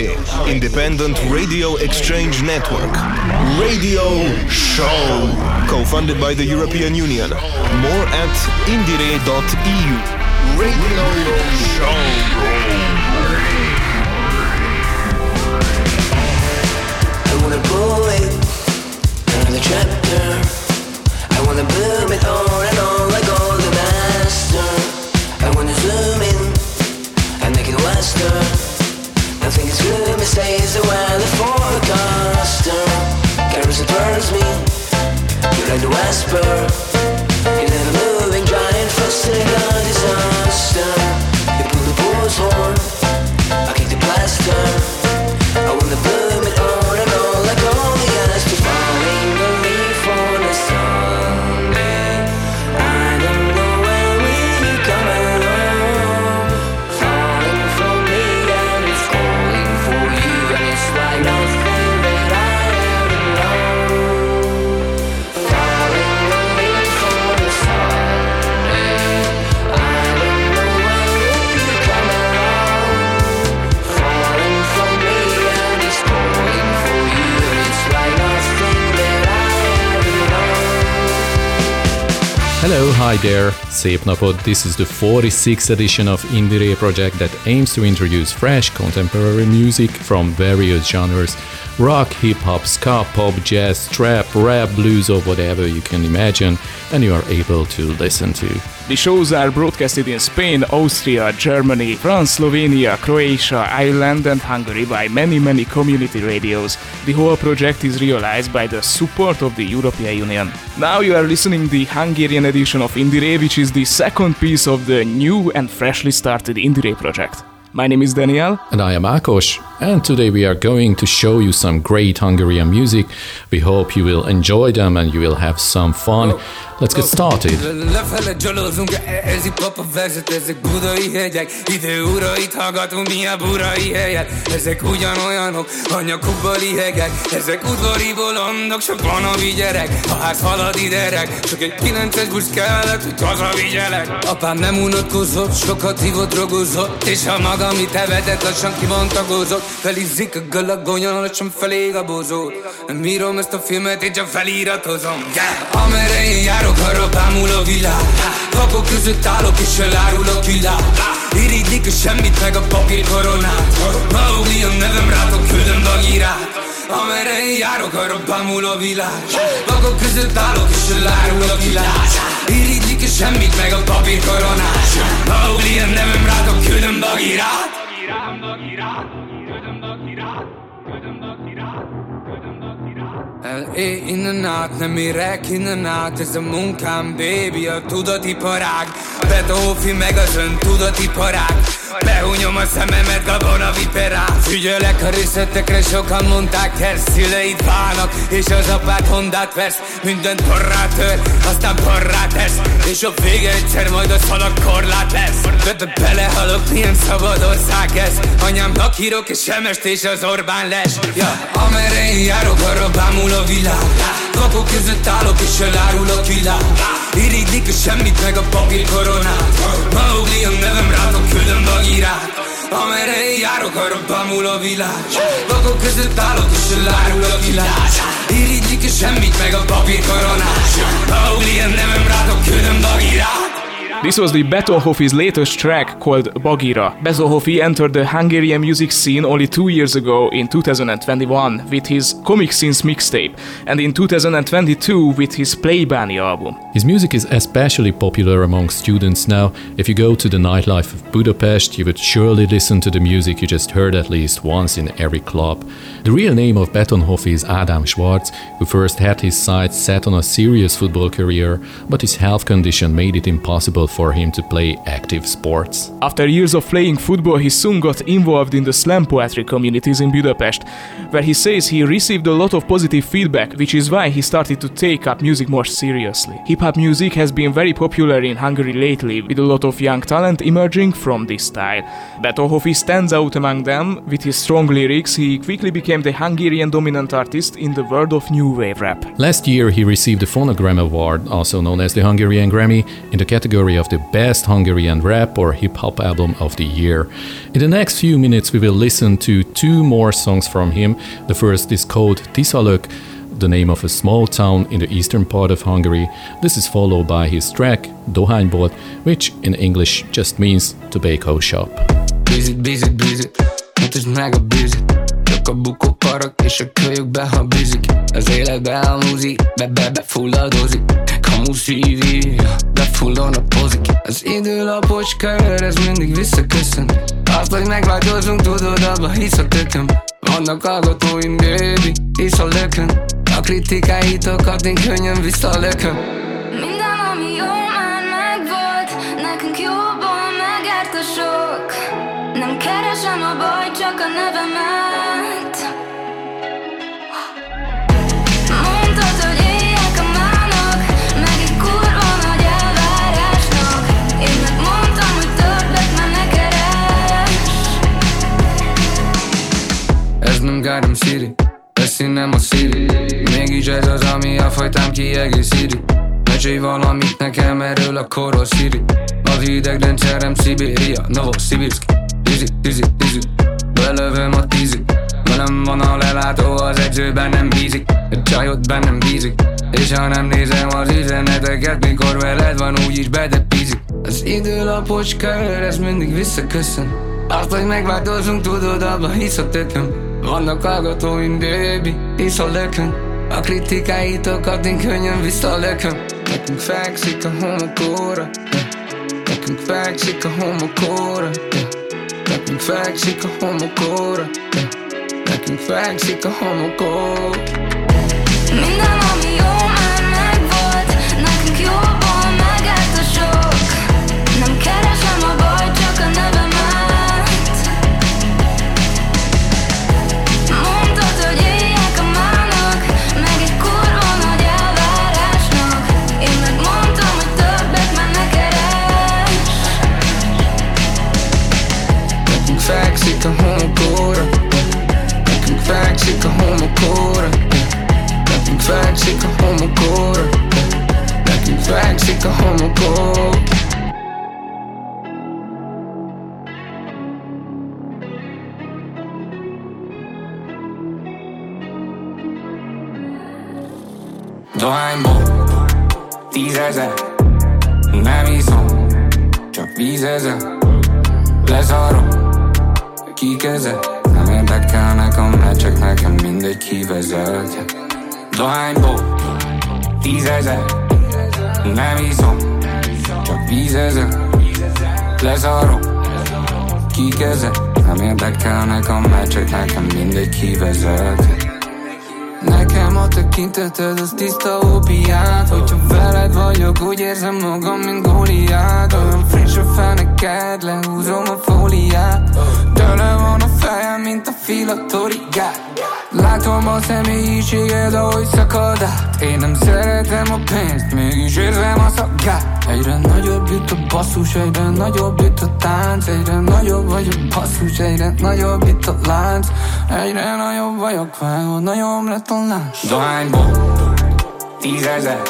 Independent radio exchange network. Radio Show, co-funded by the European Union. More at indire.eu. Radio Show. I it, another chapter. I wanna boom it on the whisper. You never moving giant, a disaster. You pull the bull's horn, I kick the blaster. Hi there, szép napot! This is the 46th edition of Indire project that aims to introduce fresh contemporary music from various genres rock, hip hop, ska, pop, jazz, trap, rap, blues, or whatever you can imagine, and you are able to listen to. The shows are broadcasted in Spain, Austria, Germany, France, Slovenia, Croatia, Ireland, and Hungary by many, many community radios. The whole project is realized by the support of the European Union. Now you are listening the Hungarian edition of Indire, which is the second piece of the new and freshly started Indire project. My name is Daniel. And I am Akos, and today we are going to show you some great Hungarian music. We hope you will enjoy them and you will have some fun. Let's get started. Apám nem unatkozott, sokat hívott, drogozott És ha magam itt Felizzik a galagonyon, lassan felég a bozó Nem írom ezt a filmet, én csak feliratozom yeah! Amerre én járok, arra bámul a világ Vakok között állok és elárulok világ Irigylik a semmit meg a papír koronát Maugli a nevem rátok küldöm bagírát Amerre én járok, arra bámul a világ Vakok között állok és elárul a világ Irigylik a semmit meg a papír koronát Maugli a nevem rátok küldöm bagírát L.A. innen át, nem érek innen át Ez a munkám, baby, a tudatiparág Betófi meg az ön tudatiparág Behúnyom a szememet, gabona viperát Figyelek a részletekre, sokan mondták el Szüleid válnak, és az apád hondát vesz Mindent porrá tör, aztán porrá tesz És a vége egyszer majd a szalag korlát lesz. De, belehalok, milyen szabad ország ez. Anyámnak írok, és semest és az Orbán les. Ja, Amerre én járok, arra bámul a világ Vakok között állok, és elárul a világ. Irigylik a semmit meg a papír koronát Maugli a nevem rátok küldöm bagírát Amerre én járok, arra bámul a világ. Vakok között állok, és elárul a világ. Irigylik a semmit meg a papír koronát Maugli a nevem rátok küldöm bagírát This was the Betonhoffi's latest track called Bagira. Betonhoffi entered the Hungarian music scene only two years ago in 2021 with his Comic Scenes mixtape and in 2022 with his Playbani album. His music is especially popular among students now. If you go to the nightlife of Budapest, you would surely listen to the music you just heard at least once in every club. The real name of Betonhoff is Adam Schwartz, who first had his sights set on a serious football career, but his health condition made it impossible for him to play active sports. After years of playing football, he soon got involved in the slam poetry communities in Budapest, where he says he received a lot of positive feedback, which is why he started to take up music more seriously. Hip hop music has been very popular in Hungary lately, with a lot of young talent emerging from this style. Betonhoffi stands out among them. With his strong lyrics, he quickly became the Hungarian dominant artist in the world of new wave rap. Last year, he received the Phonogram Award, also known as the Hungarian Grammy, in the category of the best Hungarian rap or hip hop album of the year. In the next few minutes, we will listen to two more songs from him. The first is called Tisalök, the name of a small town in the eastern part of Hungary. This is followed by his track Dohánybolt, which in English just means tobacco shop. Busy, busy, busy, a bűzit Csak a bukó karak és a kölyökbe, ha bűzik Az életbe elmúzik, be, be, be fulladozik. Kamu szívi, befullon a pozik. Az időlapocska ez mindig visszaköszön. Azt, hogy megváltozunk, tudod, abba hisz a tököm. Vannak hallgatóim, baby, hisz a lökön. A kritikáitokat én könnyen visszalököm. Minden, ami jó már megvolt Nekünk jobban megért a sok. Nem keresem a baj, csak a nevemet Ez Garden City. Beszín nem a Siri Mégis ez az, ami a fajtám kiegészíti. Mesélj valamit nekem erről a korról Siri Az idegrendszerem Szibéria, Novosibirsk Dizzy, dizzy, dizzy Belövöm a tízig Velem van a lelátó, az edzőben nem bízik. A csajot bennem bízik. És ha nem nézem az üzeneteket Mikor veled van, úgyis bedepízik. Az időlapocska ez mindig visszaköszön. Azt, hogy megváltozunk, tudod, abba hisz a tököm Vannak hallgatóim, baby, hisz a lökön A kritikáitokat én könnyen visszalököm Nekünk fekszik a homokóra. Nekünk fekszik a homokóra. Nekünk fekszik a homokóra. Nekünk fekszik a homokóra Minden, ami A homokóra Nekünk fekszik a homokóra Dohányból tízezer Nem iszom, csak vízezer Lezárom, kikezel Nem érdekelnek a meccsek, nekem mindegy kivezet Dohányból tízezer. Nem iszom, csak vízezer. Lezárom, kikezel Nem érdekelnek a meccsek, nekem mindegy kivezet. Nekem a tekinteted az tiszta opiát Hogyha veled vagyok, úgy érzem magam, mint Góliát. Olyan friss a feneked, lehúzom a fóliát a filatorigát Látom a személyiséged, ahogy szakad át. Én nem szeretem a pénzt, mégis érzem a szagát Egyre nagyobb itt a basszus, egyre nagyobb itt a tánc. Egyre nagyobb vagy a basszus, egyre nagyobb itt a lánc. Egyre nagyobb vagyok, vágod, nagyobb lett a lánc Dohányból tízezer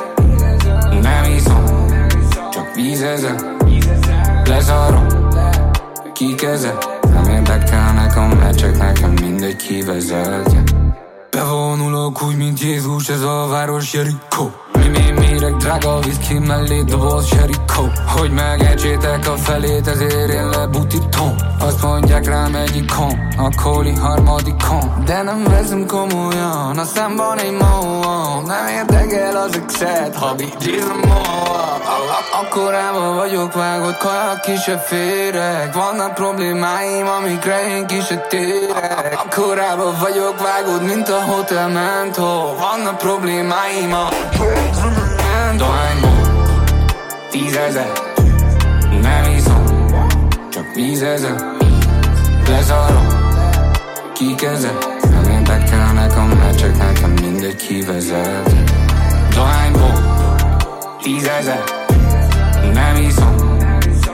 Nem iszom, csak vízezer. Lezárom, kikezel A meccsek, nekem mindegy kivezet Bevonulok úgy, mint Jézus, ez a város Jerikó Mi, méreg, drága whisky mellé doboz Jerikó Hogy megecsétek a felét, ezért én lebutítom. Azt mondják rám egy ikon, a kóli harmadikon De nem veszem komolyan, a számban egy móan Nem érdekel az exet, ha bígyizom Akkorában vagyok vágott, kajak ki se férek. Vannak problémáim, amikre én ki se térek. Akkorában vagyok vágod, mint a hotel mentó Vannak problémáim a Dohányból Tízezer Nem iszom Csak vízezer Lezárom Kikezel Nem érdekelnek a meccsek Nekem mindegy kivezet Dohányból Tízezer Nem iszom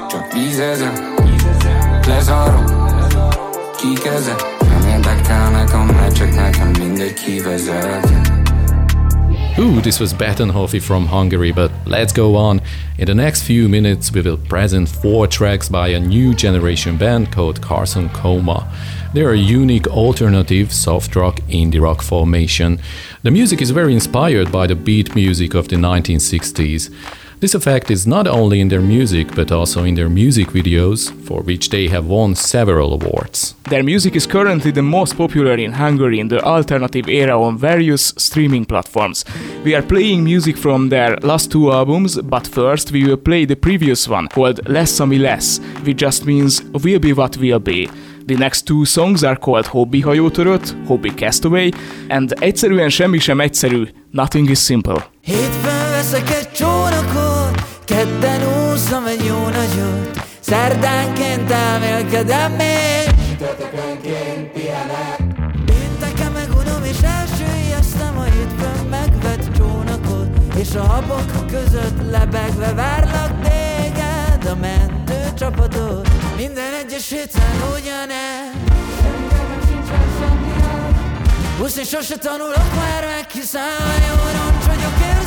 Csak vízezer Lezárom Kikezel Nem érdekelnek a meccsek Nekem mindegy kivezet Ooh, this was Betonhofi from Hungary, but let's go on. In the next few minutes, we will present four tracks by a new generation band called Carson Coma. They are a unique alternative soft rock indie rock formation. The music is very inspired by the beat music of the 1960s. This effect is not only in their music but also in their music videos, for which they have won several awards. Their music is currently the most popular in Hungary in the alternative era on various streaming platforms. We are playing music from their last two albums, but first we will play the previous one called Less Ami Less, which just means We'll be what We'll be. The next two songs are called Hobby hajótörött, Hobby Castaway, and egyszerűen semmi sem egyszerű, Nothing is Simple. Hétfőn veszek egy csónakot, kedden úszom egy jó nagyot, szerdánként elmélkedem még, csütörtökönként pihenek. Pénteken megunom és elsüllyesztem a hétfőn megvett csónakot, és a habok között lebegve várlak téged, a mentő csapatot. Minden egyes héten ugyanez. Úszni sose tanulok már meg, hiszen a jó roncs vagyok érzelmileg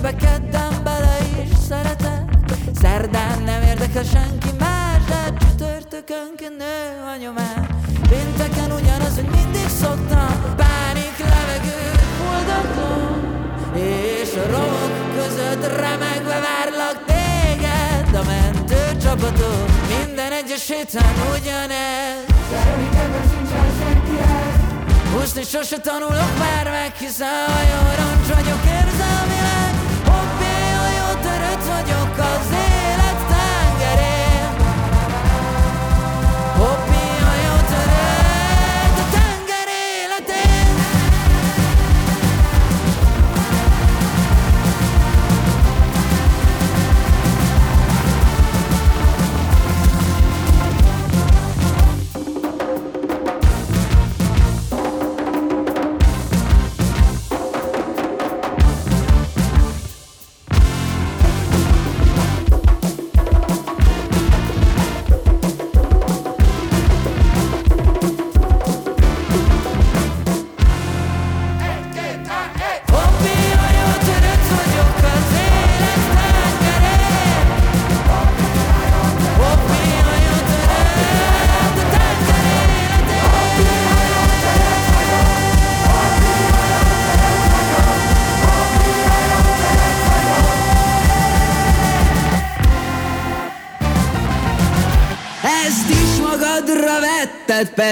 akibe kedden bele is szeretek. Szerdán nem érdekel senki más, de csütörtökönként nő a nyomás. Pénteken ugyanaz, hogy mindig szoktam. Pánik levegőt fuldoklom És a romok között remegve várlak téged. A mentő csapatot Minden egyes héten ugyanez. Húszni sose tanulok már meg, hiszen a jó vagyok jó radio cause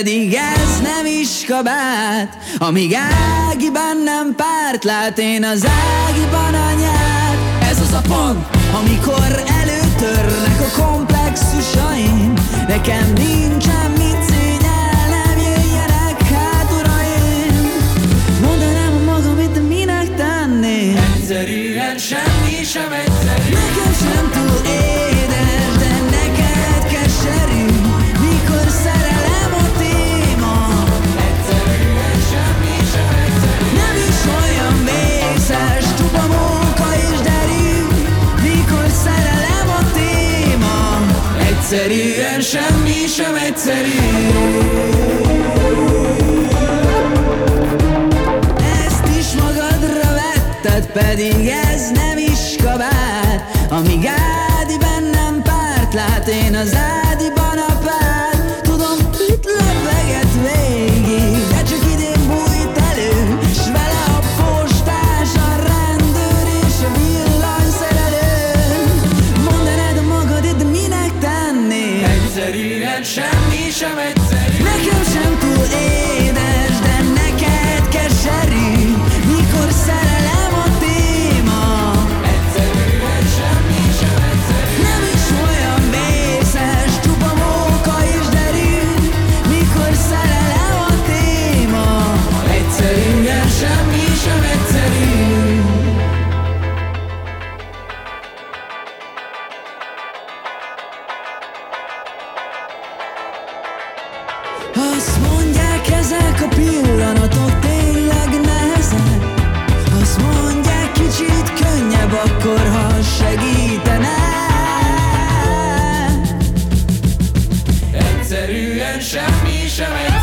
pedig ez nem is kabát. Amíg Ágiban nem párt lát, én az Ágiban anyát. Ez az a pont, amikor előtörnek a komplexusaim. Nekem nincsen mit Egyszerűen semmi sem egyszerű. Ezt is magadra vetted, pedig ez nem is kabát. Amíg Ádi bennem párt lát, én az Ádiban Azt ezek a pillanatok tényleg nehezek. Azt mondják kicsit könnyebb akkor, ha Egyszerűen semmi sem egy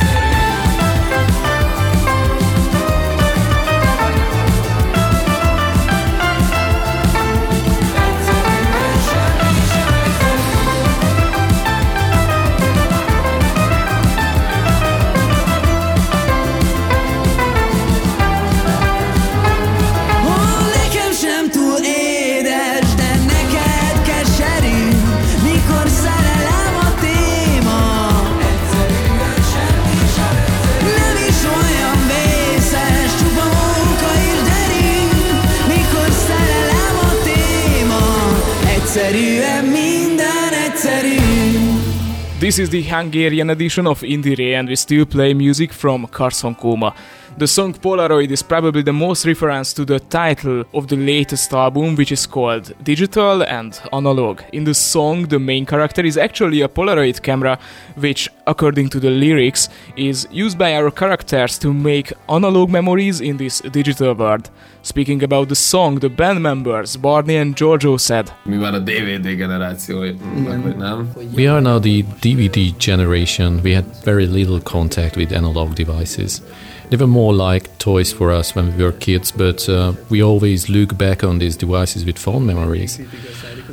This is the Hungarian edition of Indire and we still play music from Carson Coma. The song Polaroid is probably the most reference to the title of the latest album, which is called Digital and Analog. In the song, the main character is actually a Polaroid camera, which, according to the lyrics, is used by our characters to make analog memories in this digital world. Speaking about the song, the band members Barney and Giorgio said, Mi már a DVD generáció, vagy mm. nem? We are now the DVD generation. We had very little contact with analog devices. They were more like toys for us when we were kids, but uh, we always look back on these devices with fond memories.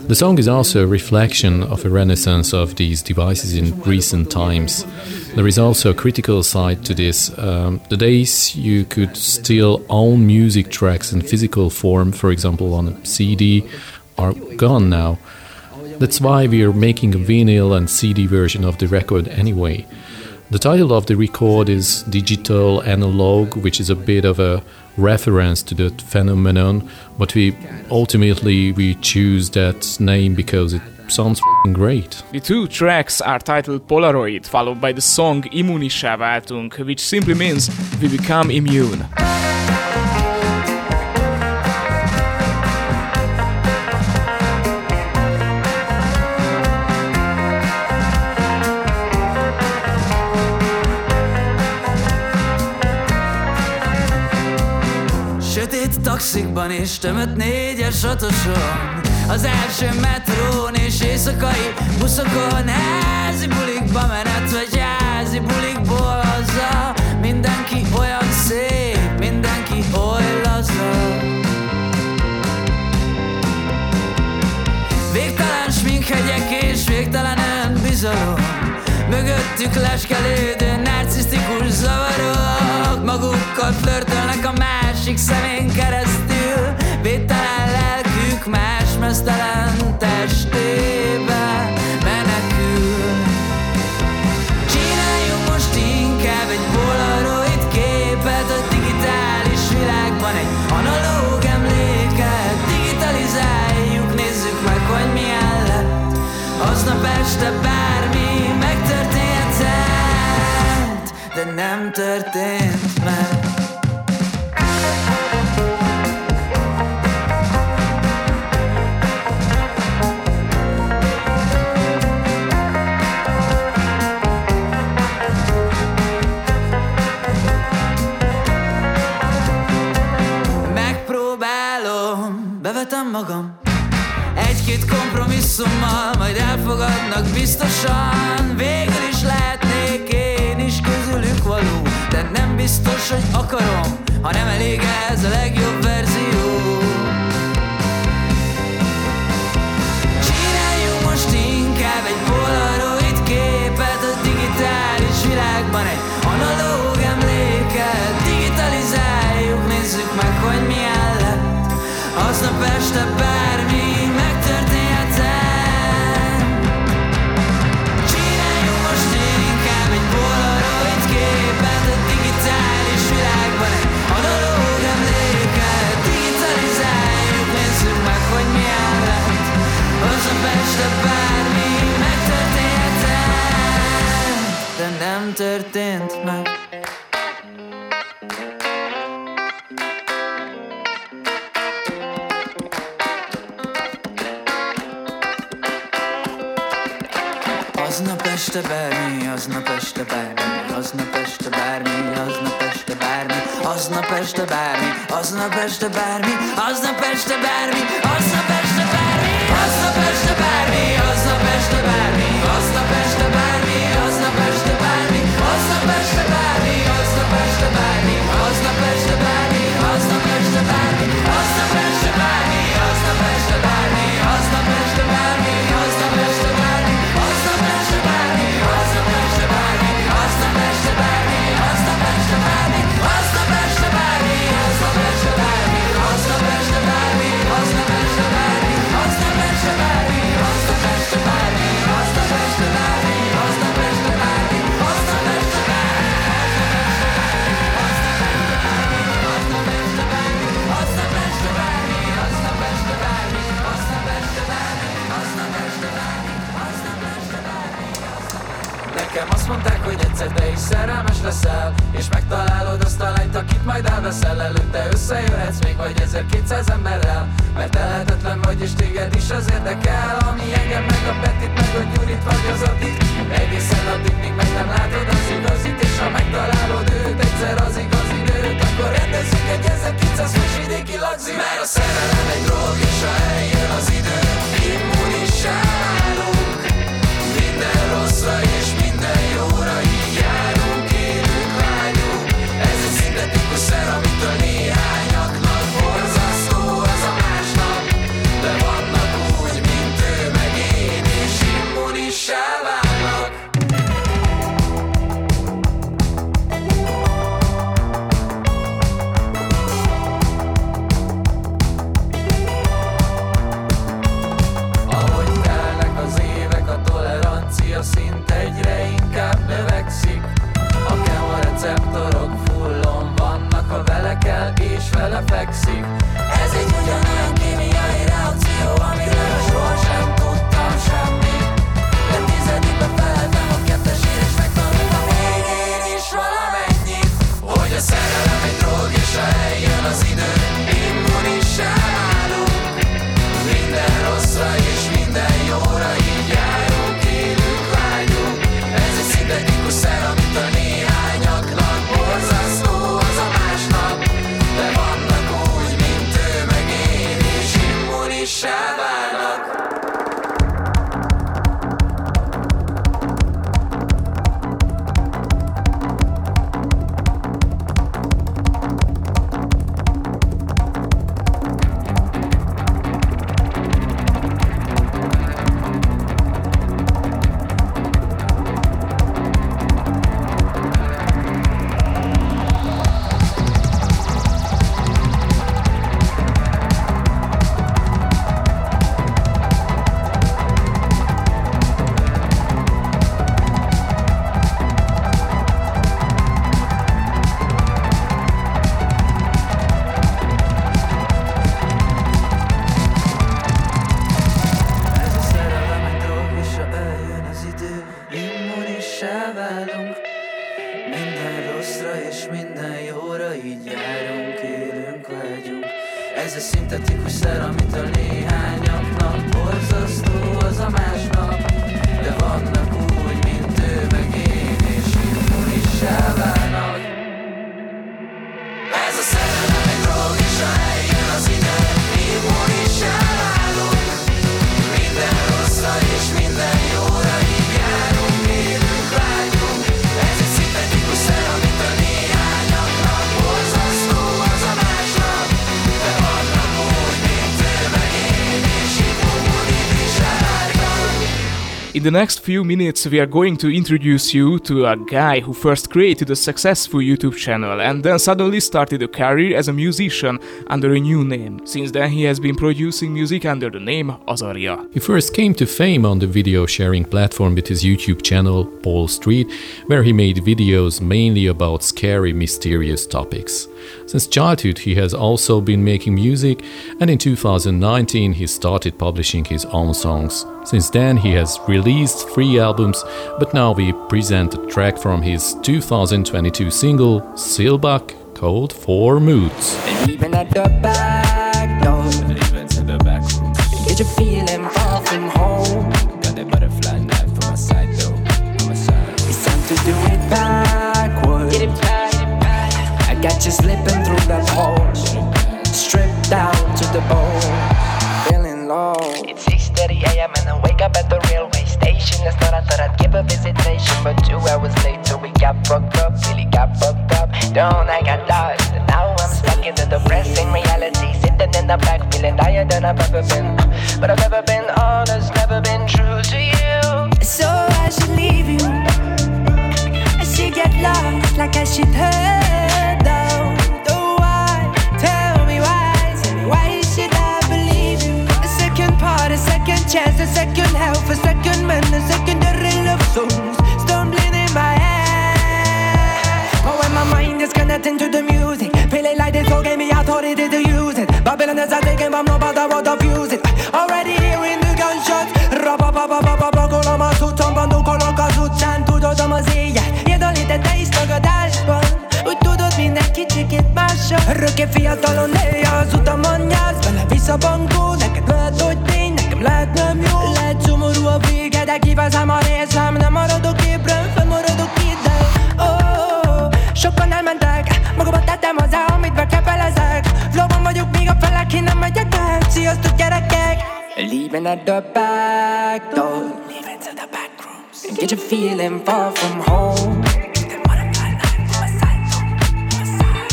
The song is also a reflection of a renaissance of these devices in recent times. There is also a critical side to this. Um, the days you could still own music tracks in physical form, for example on a CD, are gone now. That's why we are making a vinyl and CD version of the record anyway. The title of the record is Digital Analog, which is a bit of a reference to that phenomenon, but we ultimately we choose that name because it sounds great. The two tracks are titled Polaroid, followed by the song Immunissá váltunk, which simply means we become immune. Taxikban és tömött négyes otoson. Az első metrón és éjszakai buszokon Házi bulikba menet vagy házi bulikból haza Mindenki olyan szép, mindenki oly laza Végtelen sminkhegyek és végtelen önbizalom. Mögöttük leskelődő narcisztikus zavarok. Magukkal flörtölnek a másik szemén keresztül encontrarte. Aznap este bármi, aznap este bármi, aznap este bármi, aznap este bármi, aznap este bármi, aznap este bármi, megtalálod azt a lányt, akit majd elveszel. Előtte Összejöhetsz még vagy 1200 emberrel Mert elhetetlen vagy és téged is az érdekel Ami engem meg a Petit, meg a Gyurit vagy az Adit. Egészen addig, míg meg nem látod az igazit És ha megtalálod őt egyszer az igaz időt Akkor rendezzük egy 1900 fős vidéki lagzi Mert a szerelem egy drog és ha eljön az idő Immunissá válunk Minden rosszra és minden járunk, élünk, vágyunk Ez egy szintetikus szer, amitől néhányaknak In the next few minutes, we are going to introduce you to a guy who first created a successful YouTube channel and then suddenly started a career as a musician under a new name. Since then, he has been producing music under the name Azaria. He first came to fame on the video sharing platform with his YouTube channel, Paul Street, where he made videos mainly about scary, mysterious topics. Since childhood, he has also been making music, and in 2019, he started publishing his own songs. Since then, he has released three albums, but now we present a track from his 2022 single, Silbach, called Four Moods. I got you slipping through that hole, stripped down to the bone, feeling low. It's 6:30 a.m. and I wake up at the railway station. Last night I thought I'd give a visitation, but two hours later we got fucked up, really got fucked up. Don't I got lost, and now I'm stuck in the depressing reality. Sitting in the back, feeling higher than I've ever been. But I've never been honest, never been true to you. So I should leave you. I should get lost like I should head songs stumbling in my head. But when my mind is connecting to the music, feeling like this all gave me authority to use it. Babylon is a taking, but no bother what of use it. Already hearing the gunshots. Rapapapapapapa, kolom a cuccon, bandó kolok az utcán, tudod a mazéját. Jedolít egy te is tagadásban. Örökké fiatalon néha az utamon nyász Vele vissza bankó, neked lehet, hogy tény Nekem lehet nem jó Lehet szomorú a vége, de kivázám a részem. Nem maradok ébren, fennmaradok ide. Oh, Sokan elmentek, magamat tettem hozzá, amit bekepelezek. Flowban vagyok, még a felek, én nem megyek el. Sziasztok gyerekek! Leaving at the back door. Leaving to the back rooms. Get you feeling far from home.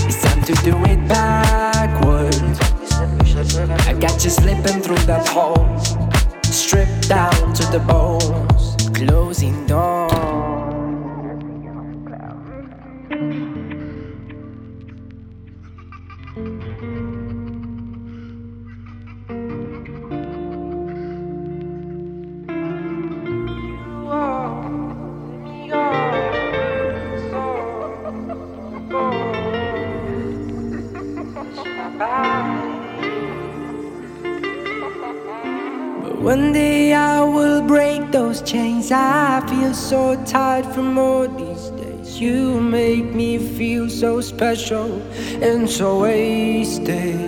It's time to do it backwards. I got you slipping through that hole down to the bones. Closing doors I feel so tired from all these days. You make me feel so special and so wasted.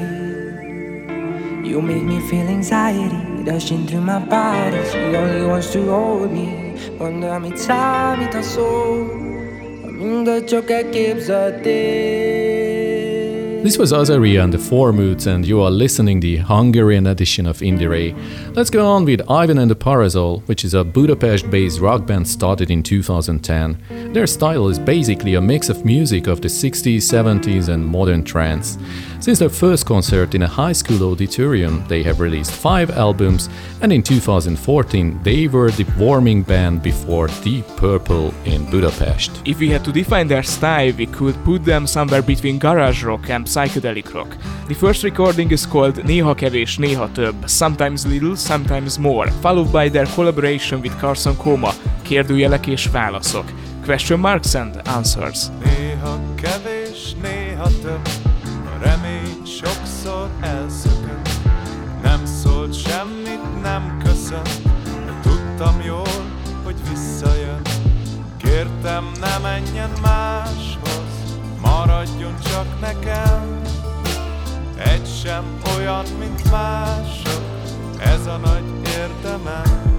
You make me feel anxiety rushing through my body. She only wants to hold me. Wonder mit számít a szó, mindegy csak elképzelték. This was Azaria and the Four Moods, and you are listening the Hungarian edition of Indire. Let's go on with Ivan and the Parasol, which is a Budapest-based rock band started in 2010. Their style is basically a mix of music of the 60s, 70s, and modern trance. Since their first concert in a high school auditorium, they have released five albums, and in 2014 they were the warming band before Deep Purple in Budapest. If we had to define their style, we could put them somewhere between garage rock and psychedelic rock. The first recording is called Néha kevés, néha több, sometimes little, sometimes more, followed by their collaboration with Carson Coma, kérdőjelek és válaszok, question marks and answers. Néha kevés, néha több, a remény sokszor elszökött. Nem szólt semmit, nem köszönt, de tudtam jól, hogy visszajön. Kértem, ne menjen máshoz, maradjon csak nekem. Egy sem olyan, mint mások, ez a nagy érdemem.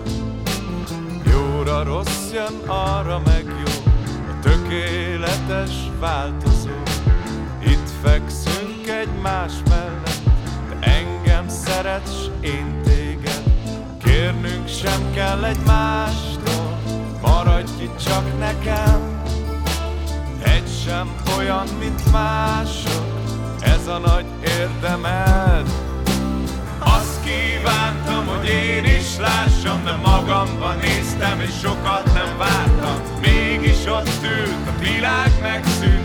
Jóra rossz jön, arra meg jó, a tökéletes változó. Itt fekszünk egymás mellett, de engem szeretsz, én téged. Kérnünk sem kell egymástól, maradj itt csak nekem. Egy sem olyan, mint mások, ez a nagy érdemed. Azt kívántam, hogy én is lássam, de magamba néztem, és sokat nem vártam. Mégis ott ült, a világ megszűnt,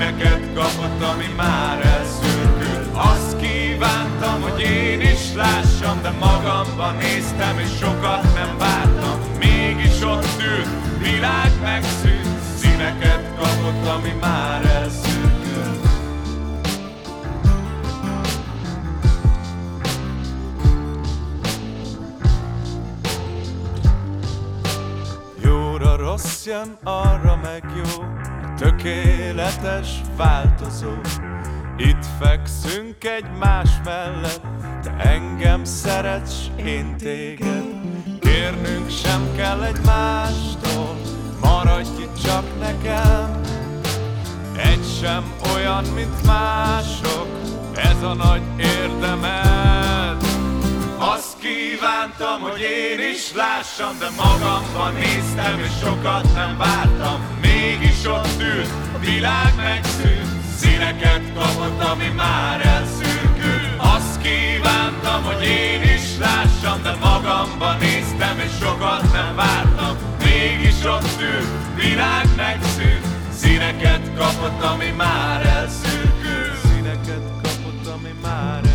színeket kapott, ami már elszürkült. Azt kívántam, hogy én is lássam, de magamba néztem, és sokat nem vártam. Mégis ott ült, világ megszűnt, színeket kapott, ami már elszürkült. Jóra rossz jön, arra meg jó, tökéletes változó. Itt fekszünk egymás mellett, te engem szeretsz, én téged. Kérnünk sem kell egymástól, maradj itt csak nekem. Egy sem olyan, mint mások, ez a nagy érdemed. Azt kívántam, hogy én is lássam, de magamban néztem, és sokat nem vártam. Mégis ott ült, a világ megszűnt, színeket kapott, ami már elszürkült. Azt kívántam, hogy én is lássam, de magamban néztem, és sokat nem vártam. Mégis ott ült, világ megszűnt, színeket kapott, ami már elszürkült. Színeket kapott, ami már elszürkült.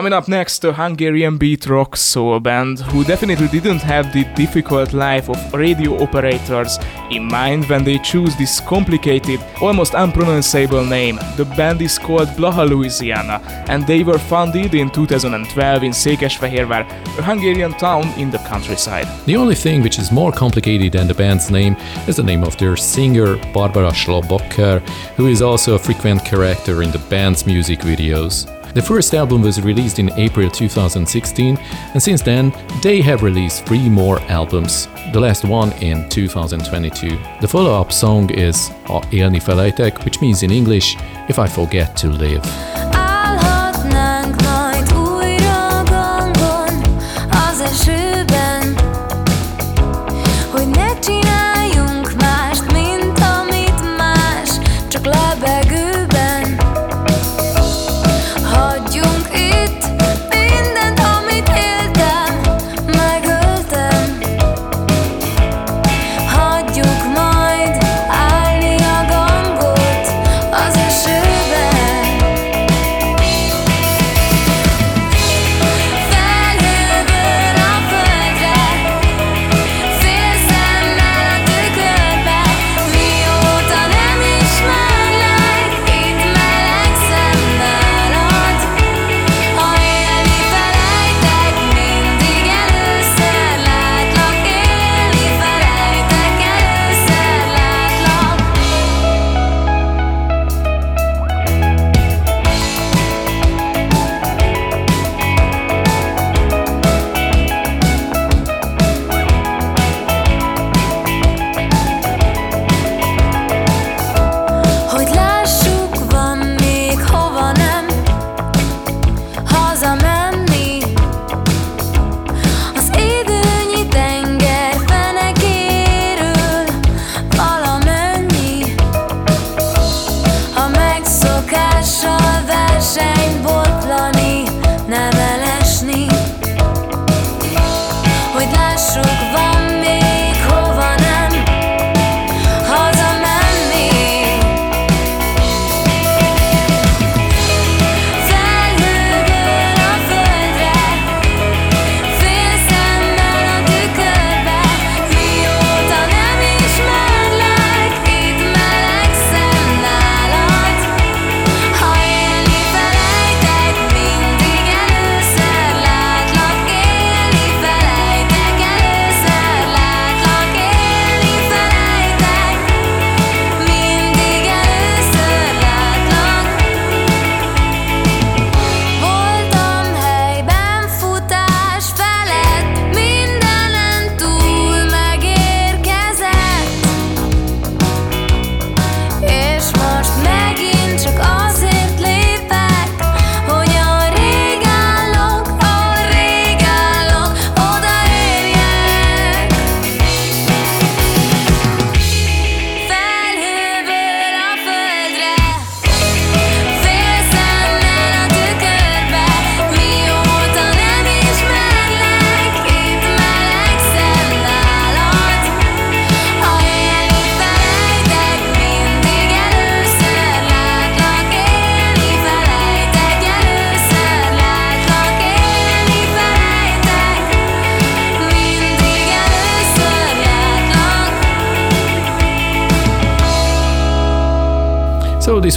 Coming up next, a Hungarian beat rock soul band who definitely didn't have the difficult life of radio operators in mind when they choose this complicated, almost unpronounceable name. The band is called Blaha Louisiana and they were founded in 2012 in Székesfehérvár, a Hungarian town in the countryside. The only thing which is more complicated than the band's name is the name of their singer Barbara Schlobocker, who is also a frequent character in the band's music videos. The first album was released in April 2016, and since then they have released three more albums, the last one in 2022. The follow up song is oh, A Élni felejtek, which means in English, If I Forget to Live.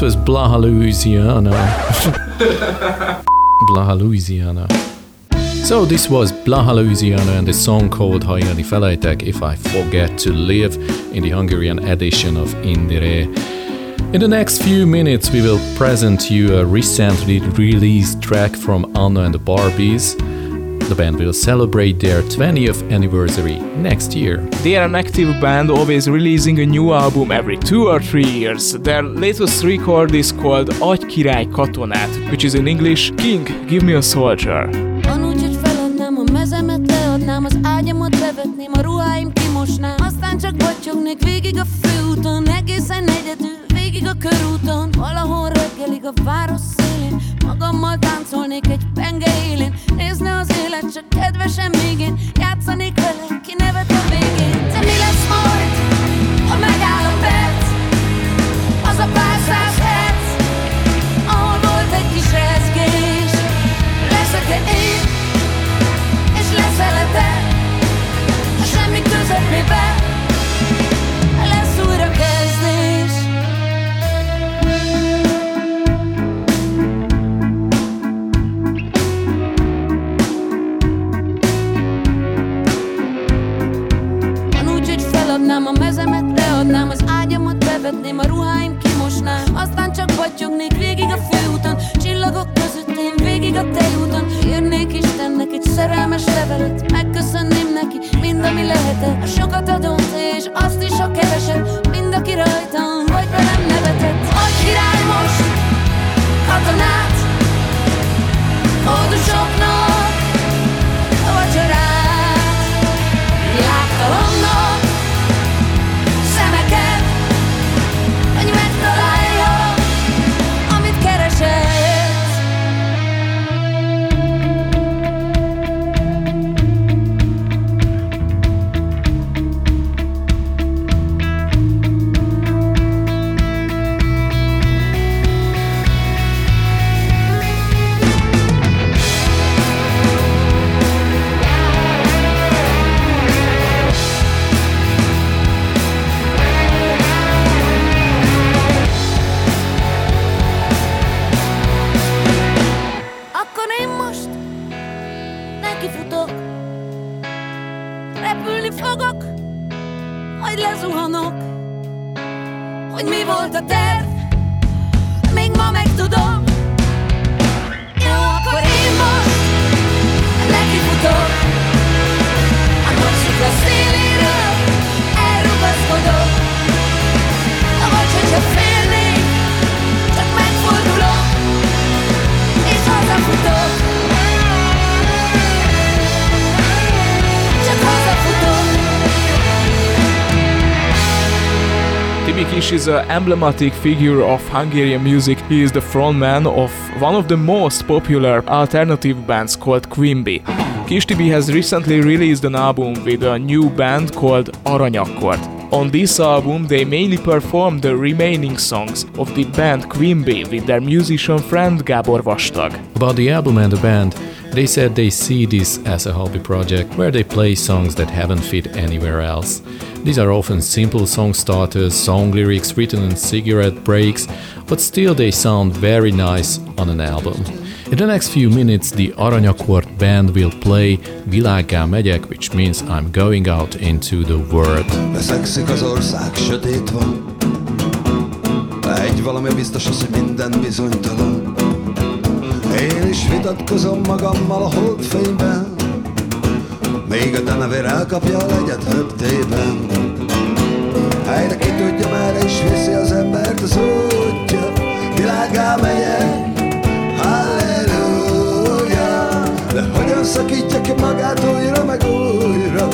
Was Blaha, Louisiana. Blaha, Louisiana. So this was Blaha, Louisiana and the song called Hajani Felejtek If I Forget to Live in the Hungarian edition of Indire. In the next few minutes, we will present you a recently released track from Anna and the Barbies. The band will celebrate their 20th anniversary next year. They are an active band, always releasing a new album every two or three years. Their latest record is called Agy Király Katonát, which is in English King, Give Me a Soldier. Van hogy feladnám a mezemet, leadnám az ágyamat, bevetném a ruháim, kimosnám Aztán csak batyognék végig a főúton, egészen egyedül, végig a körúton Valahol reggelig a város szélén, magammal táncolnék egy penge élén. Nézne az élet, csak kedvesen még én, játszanék vele, A sokat adott és azt is a keveset Mind, aki rajtam is an emblematic figure of Hungarian music. He is the frontman of one of the most popular alternative bands called Quimby. Kish Tibi has recently released an album with a new band called Aranyakkord. On this album, they mainly perform the remaining songs of the band Quimby with their musician friend Gábor Vastag. About the album and the band, they said they see this as a hobby project where they play songs that haven't fit anywhere else. These are often simple song starters, song lyrics written in cigarette breaks, but still they sound very nice on an album. In the next few minutes, the Aranyakkord band will play Világgá megyek, which means I'm going out into the world. Veszekszik az ország, sötét van. Egy valami biztos az, hogy minden bizonytalan. Én is vitatkozom magammal a holdfényben. Még a denevér elkapja a legyet höptében. Helyre ki tudja, merre is viszi az embert az útja. Világá megyek, De hogyan szakítja ki magát újra meg újra?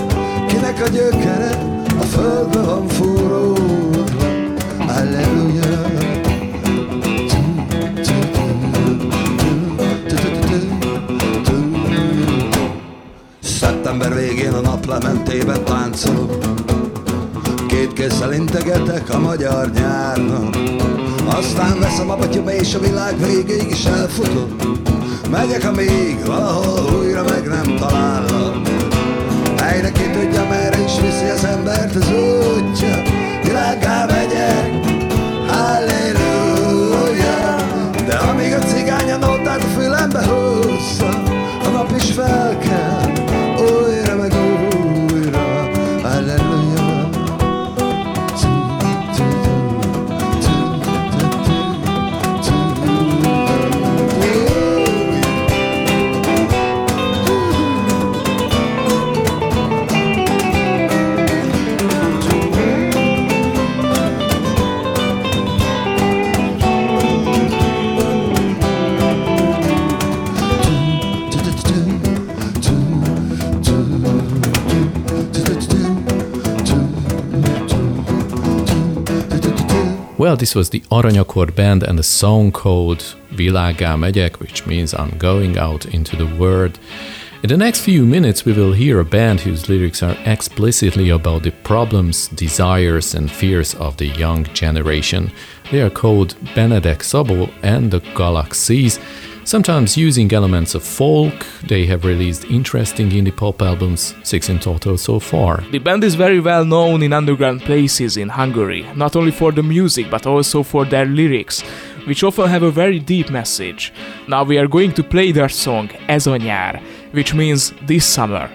Kinek a gyökere? A földbe van fúródva Halleluja Szeptember végén a naplementében táncolok. Két kézzel integetek a magyar nyárnak. Aztán veszem a batyom és a világ végéig is elfutok Megyek, amíg valahol újra meg nem talállak Helyre ki tudja, merre is viszi az embert az útja. Világgá megyek, halleluja Well, this was the Aranyakor band and the song called Világá megyek, which means I'm going out into the world. In the next few minutes, we will hear a band whose lyrics are explicitly about the problems, desires, and fears of the young generation. They are called Benedek Sabo and the Galaxies. Sometimes using elements of folk, they have released interesting indie pop albums, six in total so far. The band is very well known in underground places in Hungary, not only for the music but also for their lyrics, which often have a very deep message. Now we are going to play their song Ez nyár, which means this summer.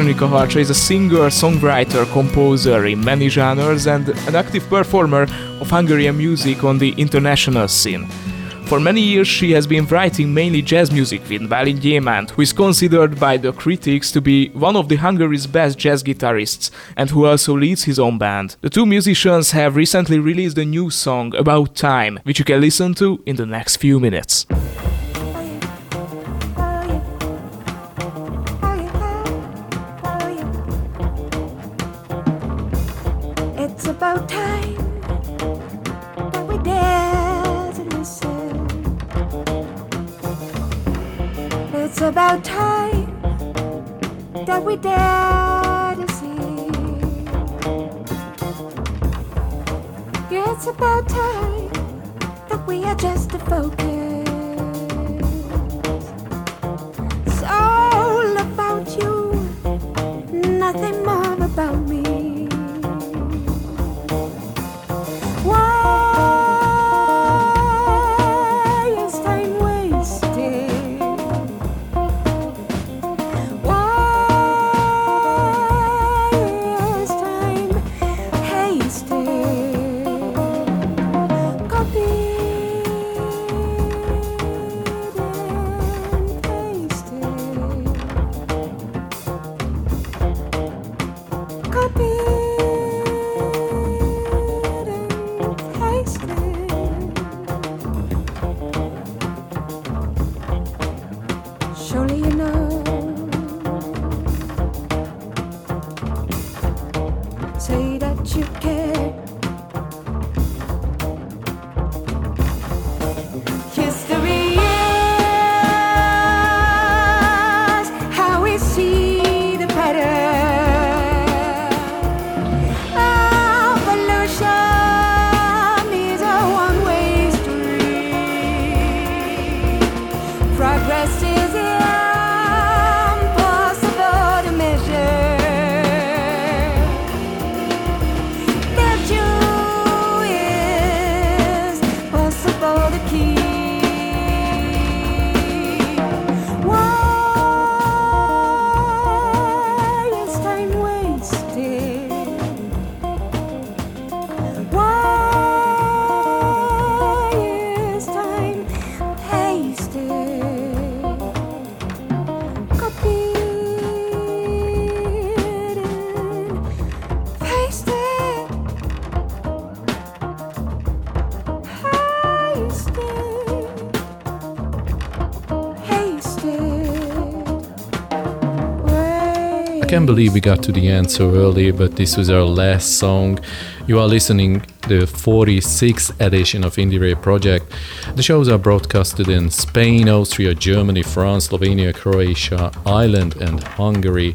Veronica Harcha is a singer, songwriter, composer in many genres and an active performer of Hungarian music on the international scene. For many years, she has been writing mainly jazz music with Balint Gyémánt, who is considered by the critics to be one of the Hungary's best jazz guitarists and who also leads his own band. The two musicians have recently released a new song, About Time, which you can listen to in the next few minutes. It's about time that we dare to see. About time that we adjust the focus. Believe we got to the end so early, but this was our last song. You are listening the 46th edition of Indie Ray Project. The shows are broadcasted in Spain, Austria, Germany, France, Slovenia, Croatia, Ireland, and Hungary.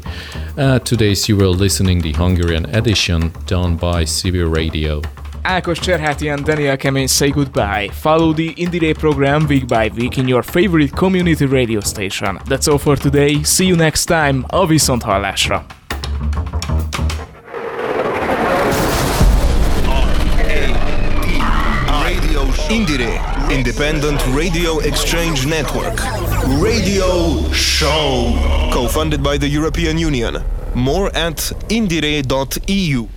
Uh, today's you were listening the Hungarian edition done by CB Radio. Ákos Cserháti and Daniel Kemény say goodbye. Follow the Indie Day program week by week in your favorite community radio station. That's all for today. See you next time. A viszont hallásra. Indire, Independent Radio Exchange Network. Radio Show. Co funded by the European Union. More at indire.eu.